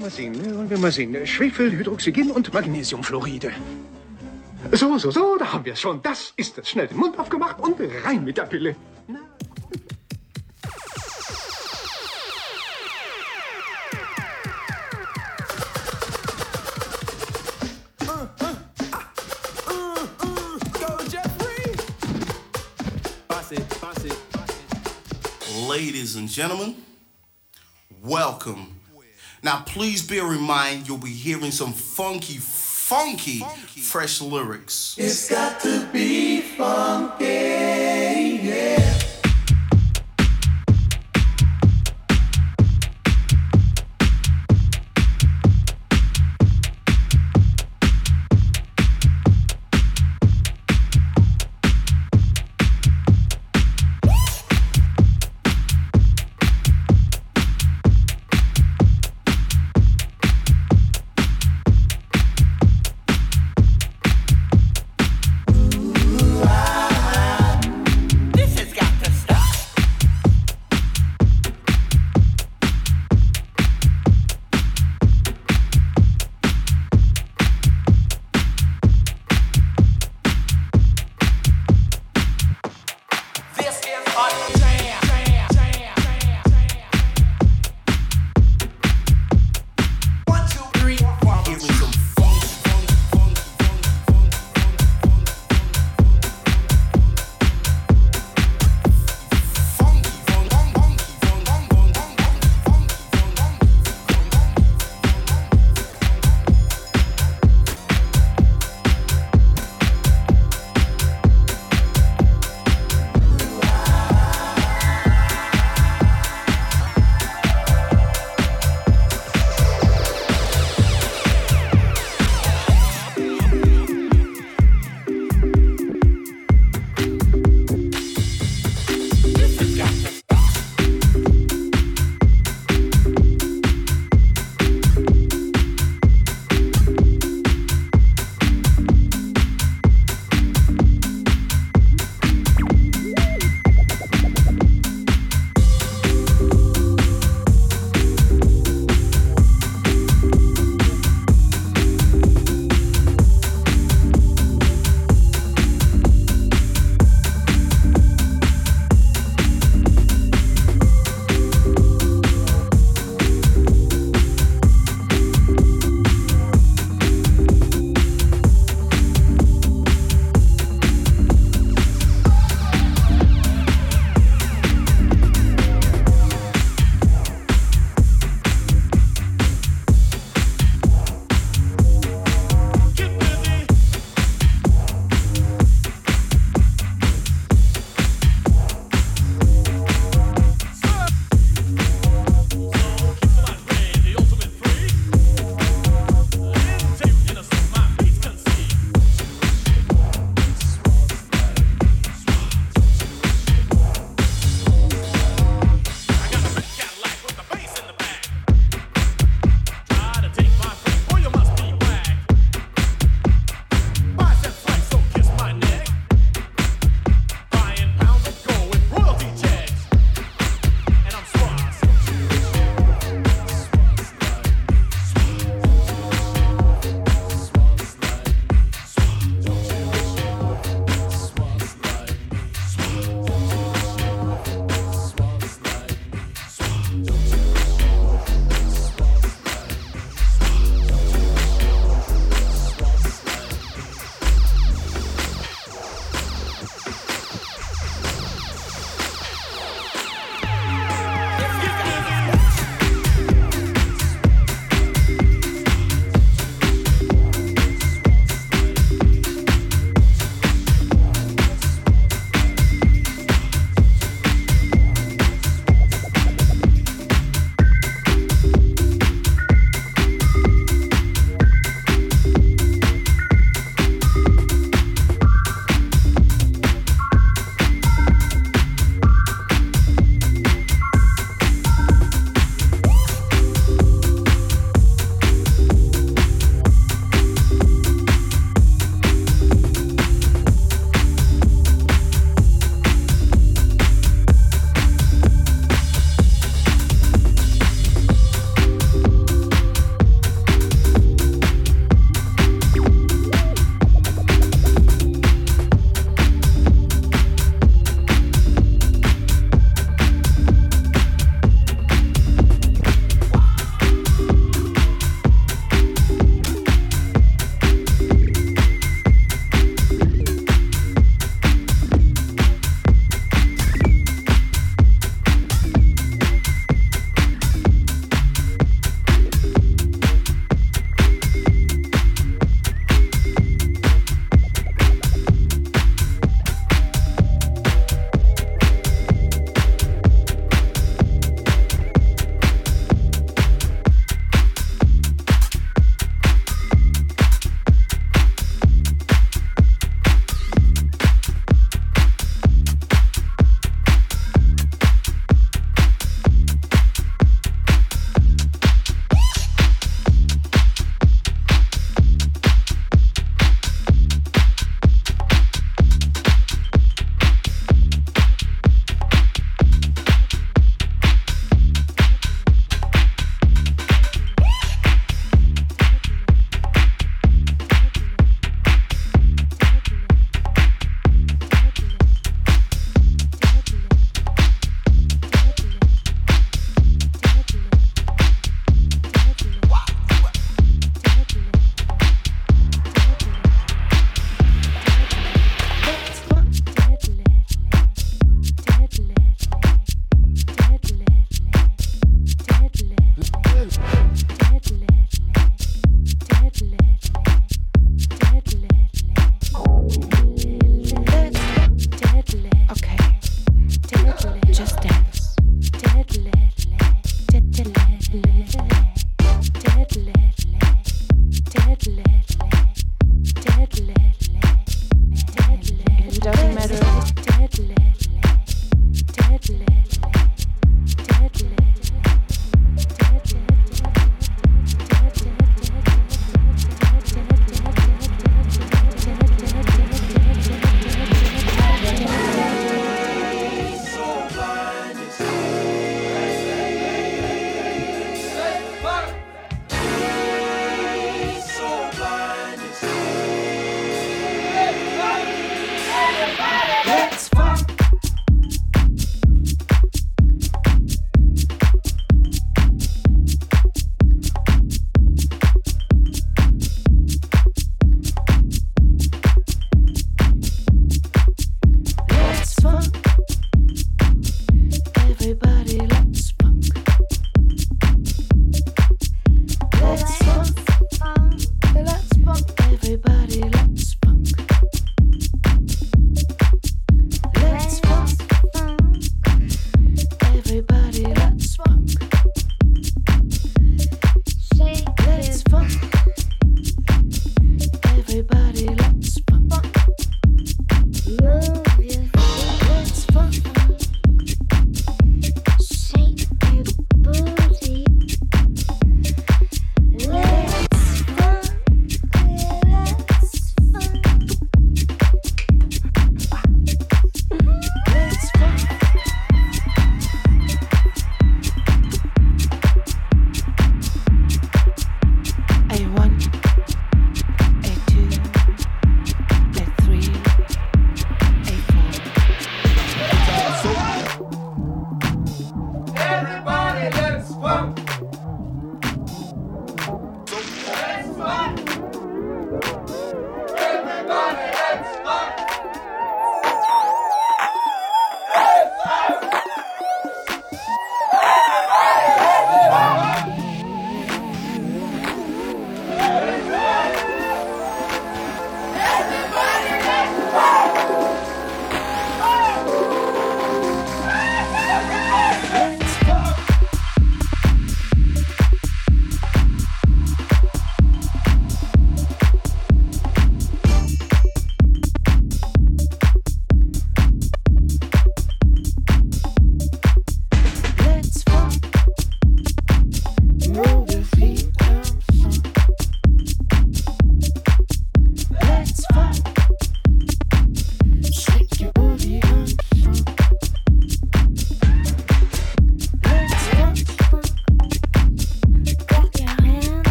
Mal sehen, wollen wir mal sehen. Schwefelhydroxygin und Magnesiumfluoride. So, so, so, da haben wir es schon. Das ist es. Schnell den Mund aufgemacht und rein mit der Pille. Na. Ladies and gentlemen, welcome. Now, please bear in mind you'll be hearing some funky, funky, fresh lyrics. It's got to be funky,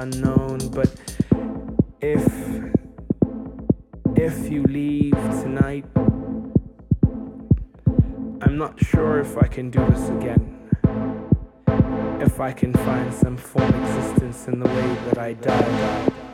unknown. But if if you leave tonight, I'm not sure if I can do this again. If I can find some form of existence in the way that I died.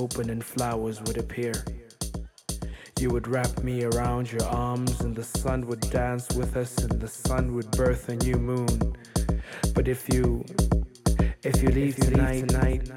Open and flowers would appear. You would wrap me around your arms and the sun would dance with us and the sun would birth a new moon. But if you, if you leave tonight, tonight,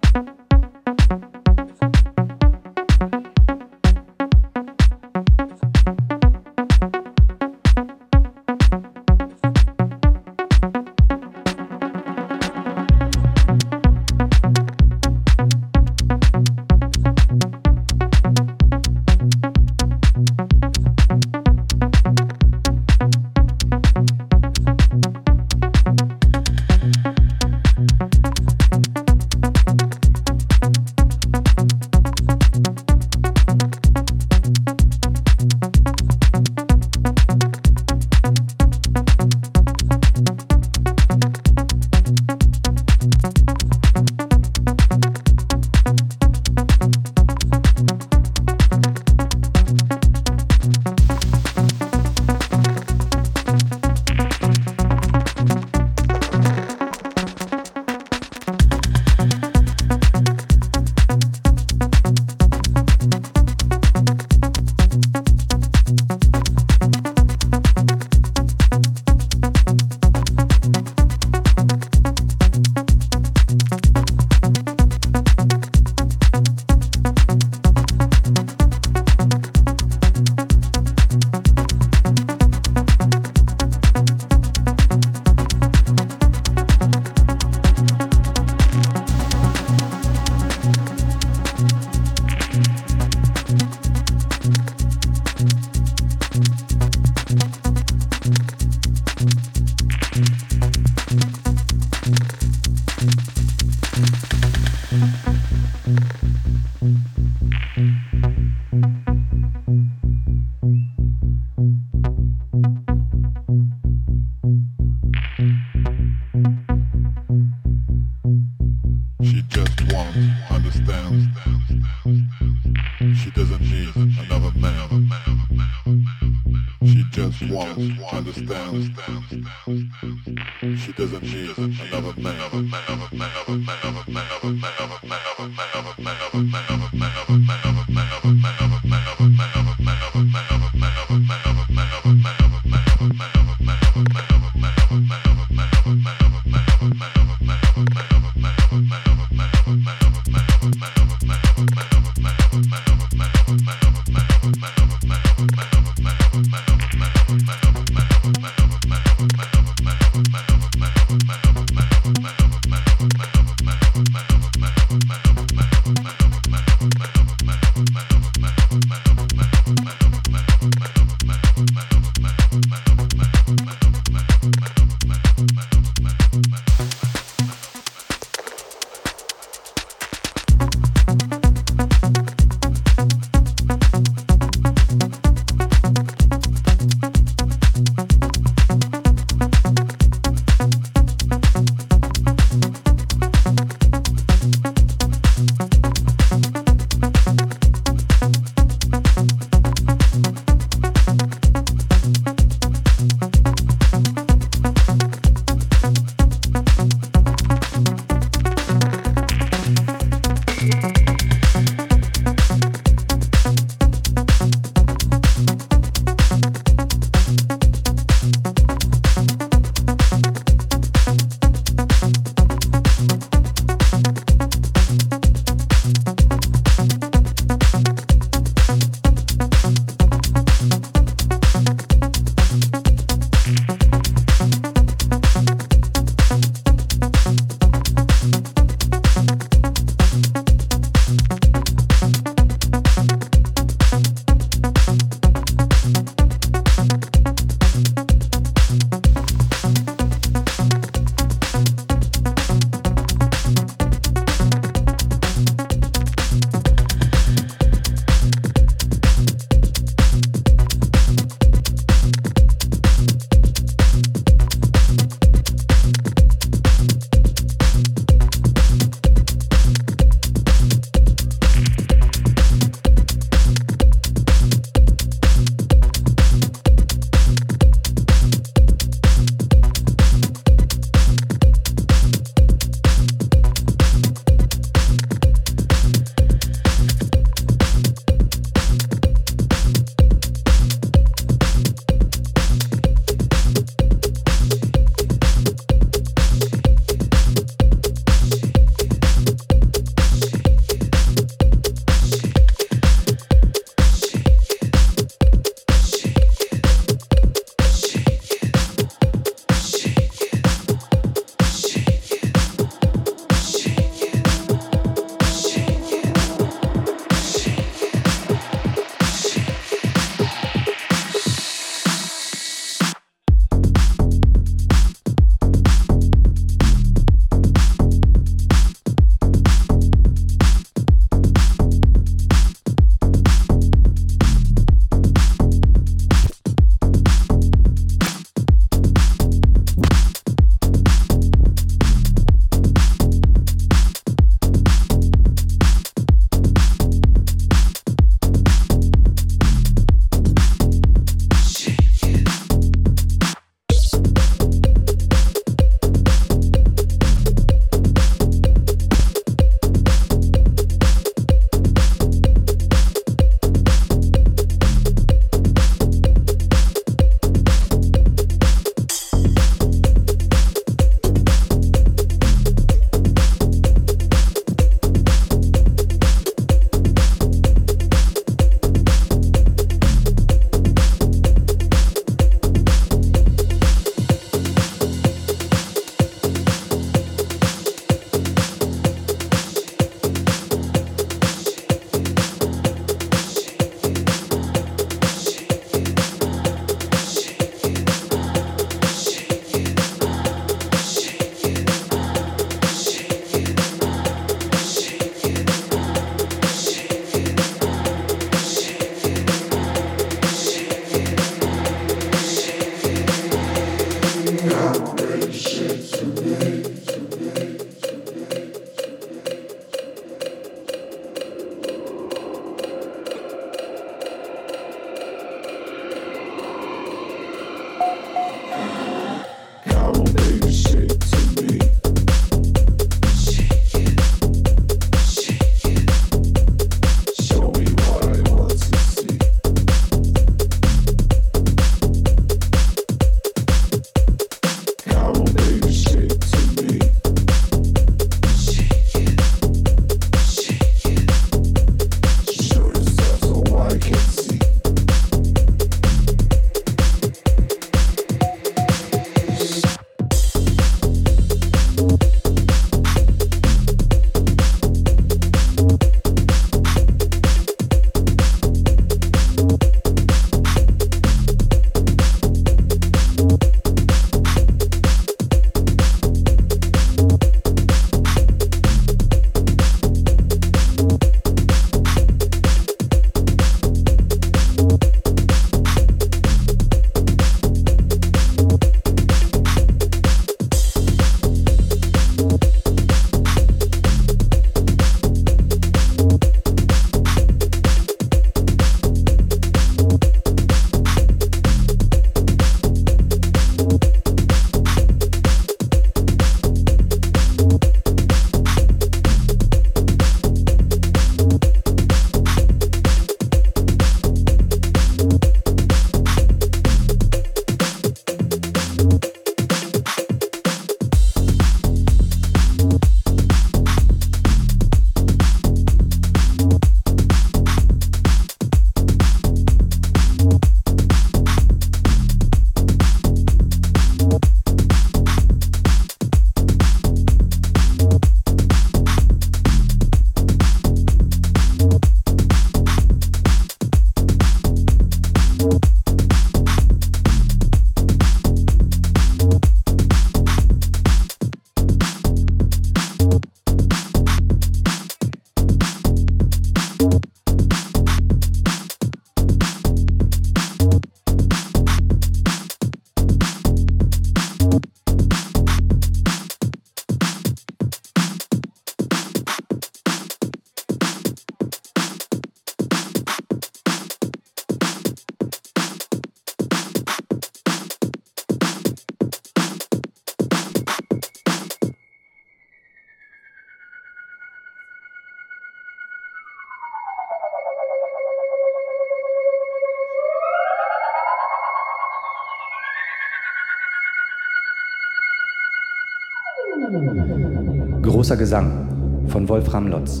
Großer Gesang von Wolfram Lotz.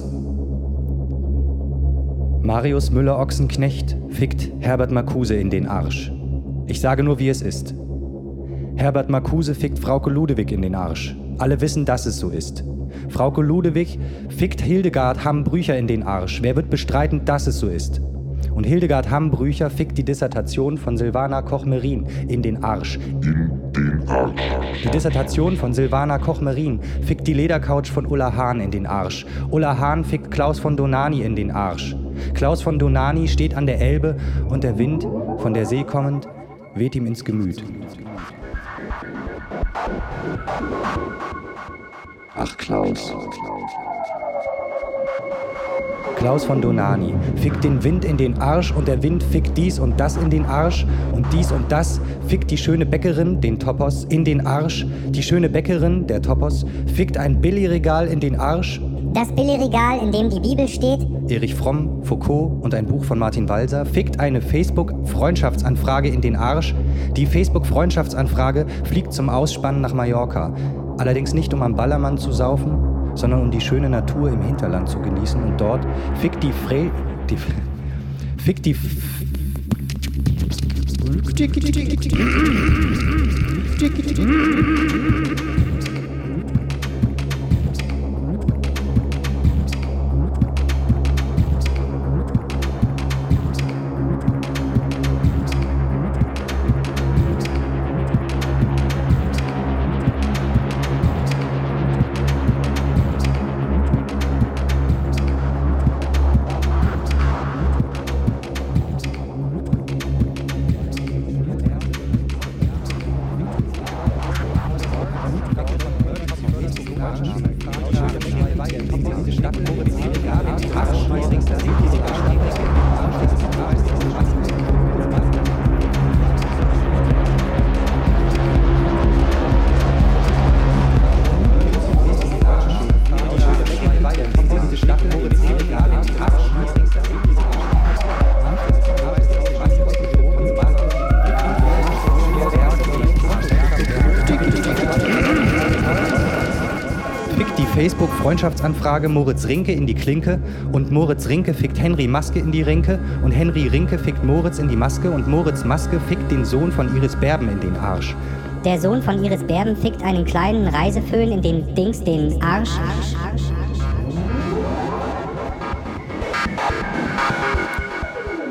Marius Müller-Ochsenknecht fickt Herbert Marcuse in den Arsch. Ich sage nur, wie es ist. Herbert Marcuse fickt Frauke Ludewig in den Arsch. Alle wissen, dass es so ist. Frauke Ludewig fickt Hildegard Hamm-Brücher in den Arsch. Wer wird bestreiten, dass es so ist? Und Hildegard Hamm-Brücher fickt die Dissertation von Silvana Koch-Merin in den Arsch. In den Arsch. Die Dissertation von Silvana Koch-Merin fickt die Ledercouch von Ulla Hahn in den Arsch. Ulla Hahn fickt Klaus von Donani in den Arsch. Klaus von Donani steht an der Elbe und der Wind, von der See kommend, weht ihm ins Gemüt. Ach, Klaus. Klaus von Donani fickt den Wind in den Arsch und der Wind fickt dies und das in den Arsch und dies und das fickt die schöne Bäckerin, den Topos, in den Arsch. Die schöne Bäckerin, der Topos, fickt ein Billigregal in den Arsch. Das Billigregal, in dem die Bibel steht. Erich Fromm, Foucault und ein Buch von Martin Walser fickt eine Facebook-Freundschaftsanfrage in den Arsch. Die Facebook-Freundschaftsanfrage fliegt zum Ausspannen nach Mallorca. Allerdings nicht, um am Ballermann zu saufen, sondern um die schöne Natur im Hinterland zu genießen. Und dort fickt die Fre... Die, fickt die... Freundschaftsanfrage Moritz Rinke in die Klinke und Moritz Rinke fickt Henry Maske in die Rinke und Henry Rinke fickt Moritz in die Maske und Moritz Maske fickt den Sohn von Iris Berben in den Arsch. Der Sohn von Iris Berben fickt einen kleinen Reiseföhn in den Dings den Arsch.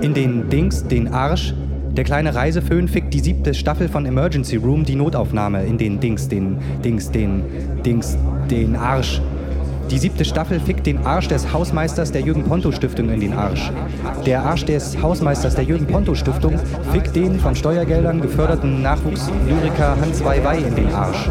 In den Dings den Arsch der kleine Reiseföhn fickt die siebte Staffel von Emergency Room die Notaufnahme in den Dings, den Dings, den Dings, den Arsch. Die siebte Staffel fickt den Arsch des Hausmeisters der Jürgen Ponto Stiftung in den Arsch. Der Arsch des Hausmeisters der Jürgen Ponto Stiftung fickt den von Steuergeldern geförderten Nachwuchslyriker Hans Weiwei in den Arsch.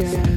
Yeah.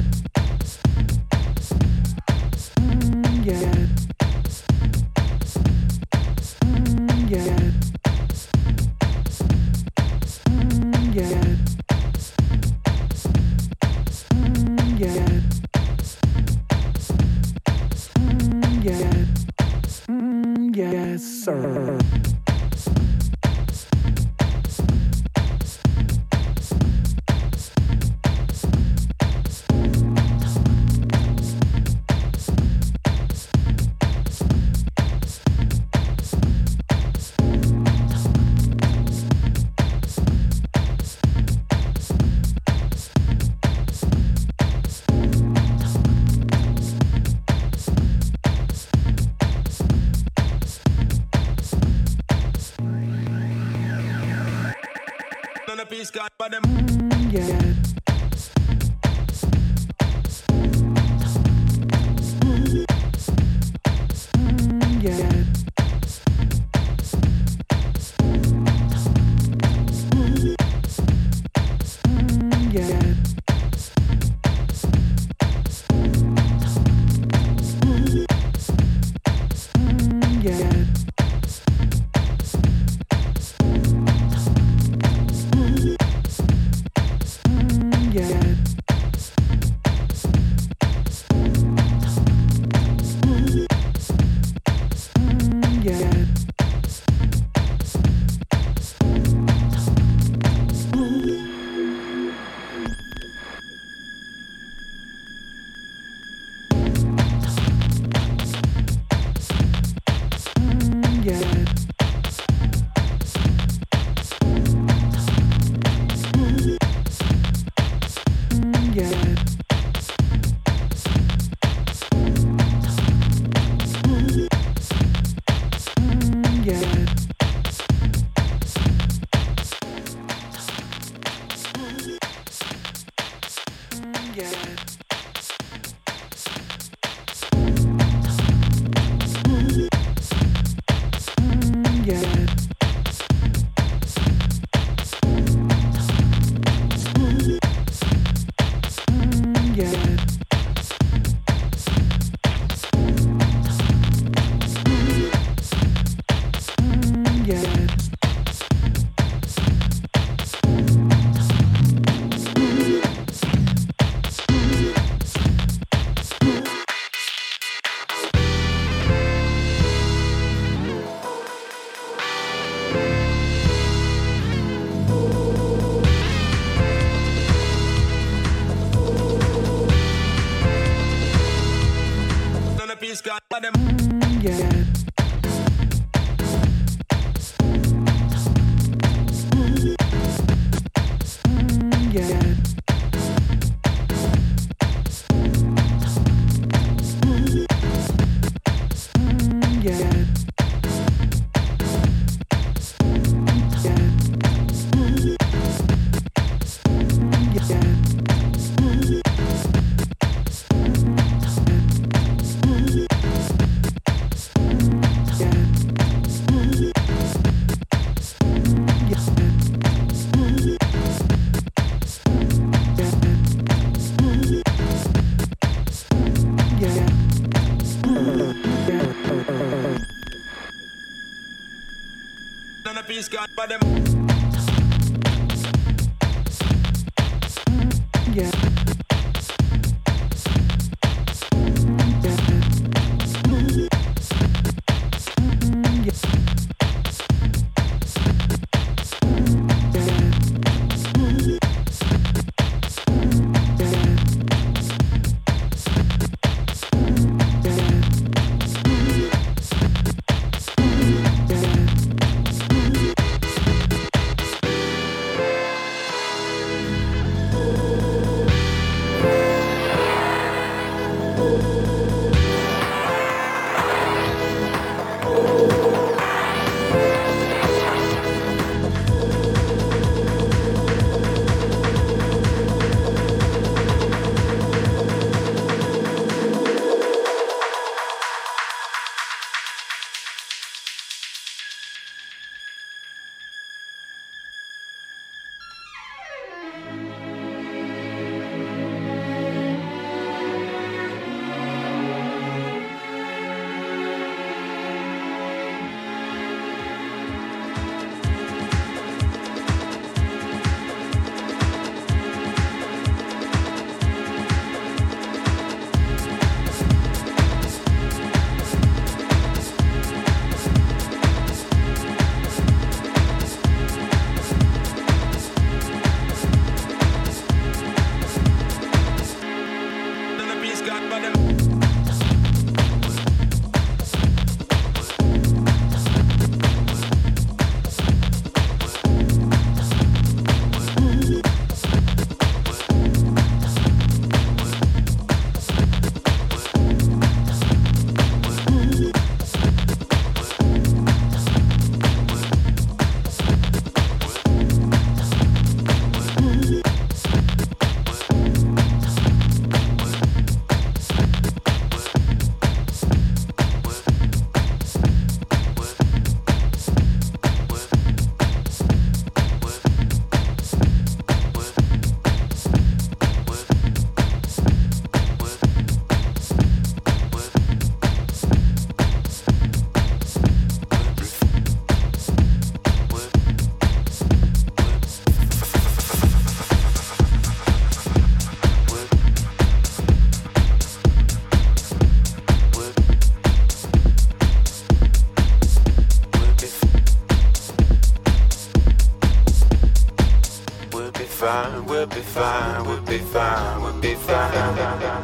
fine, we'll be fine, we'll be fine, we'll be fine.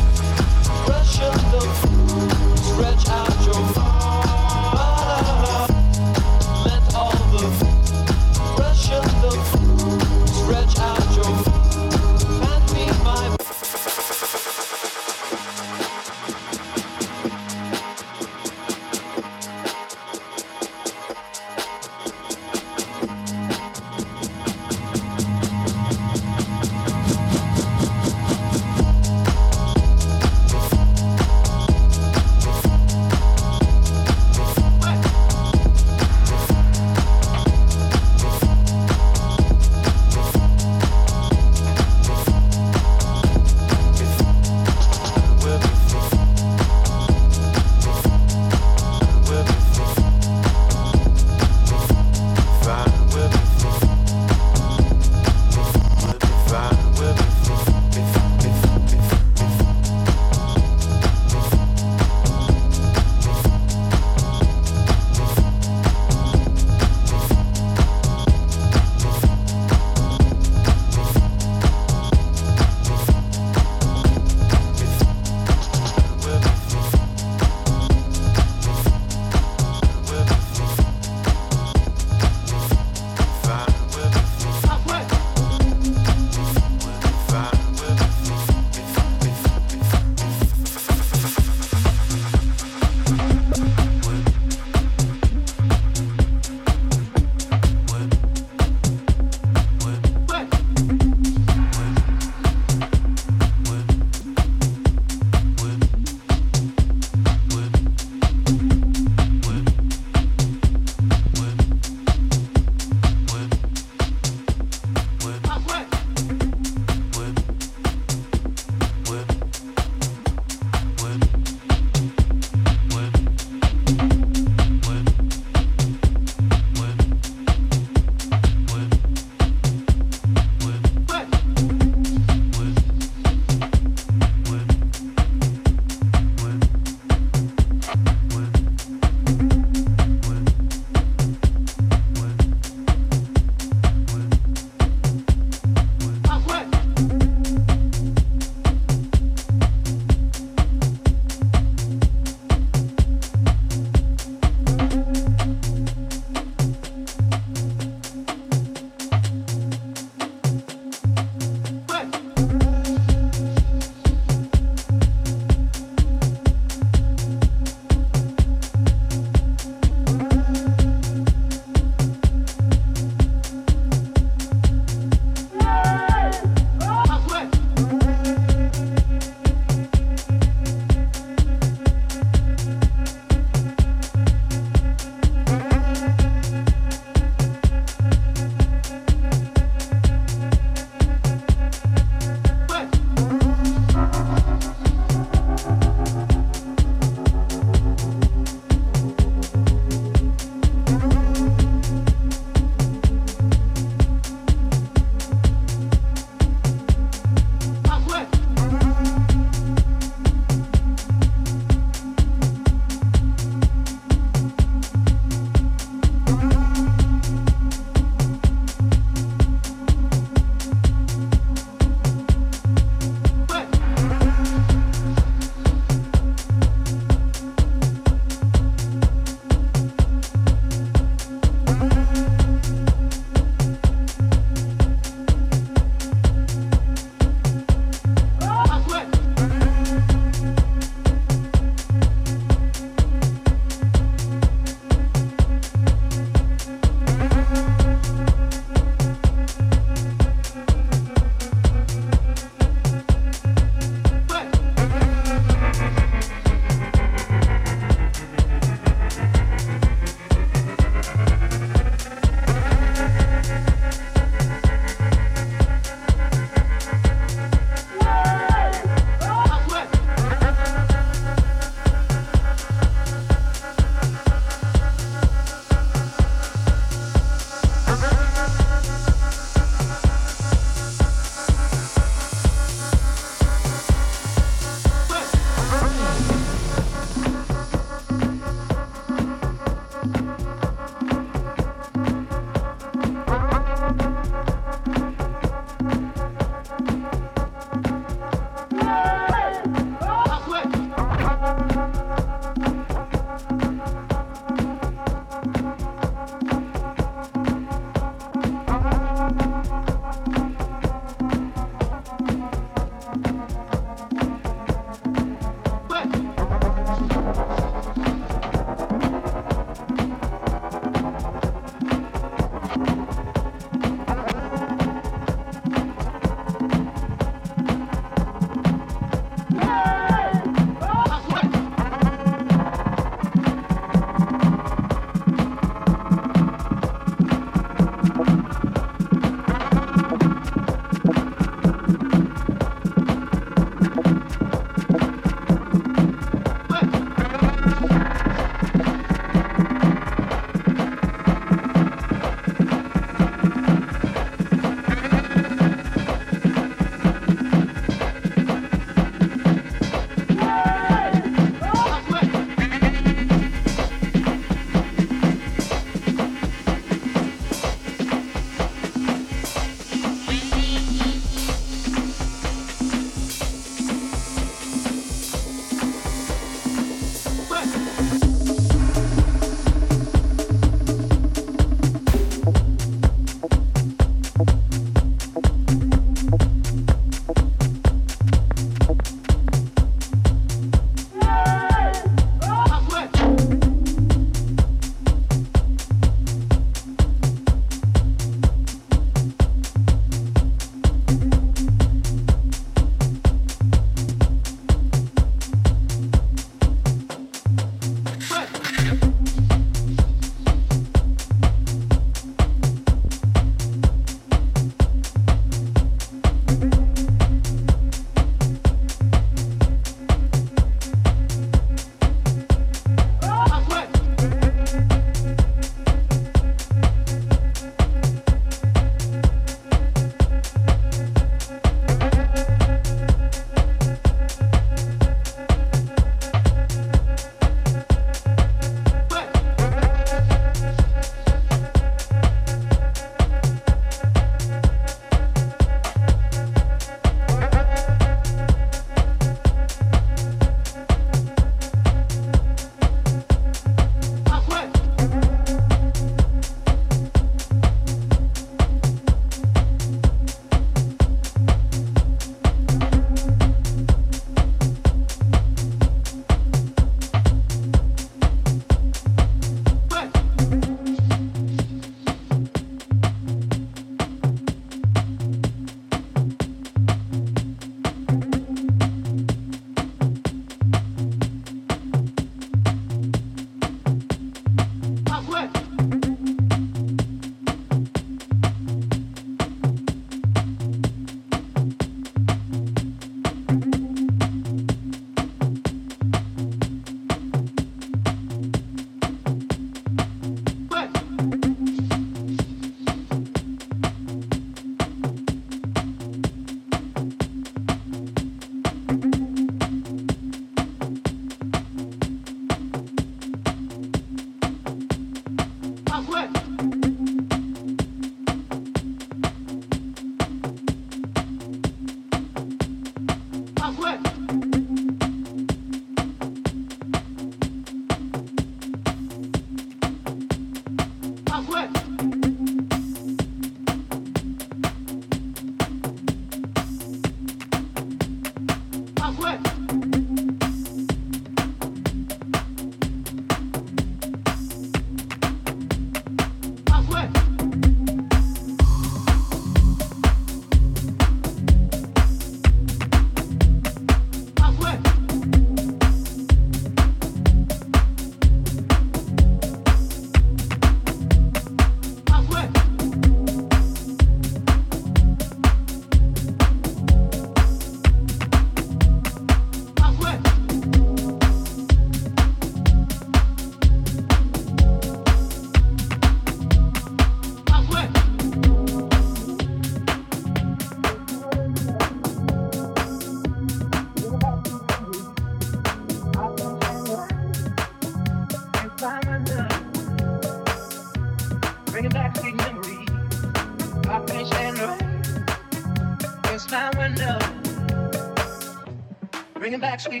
actually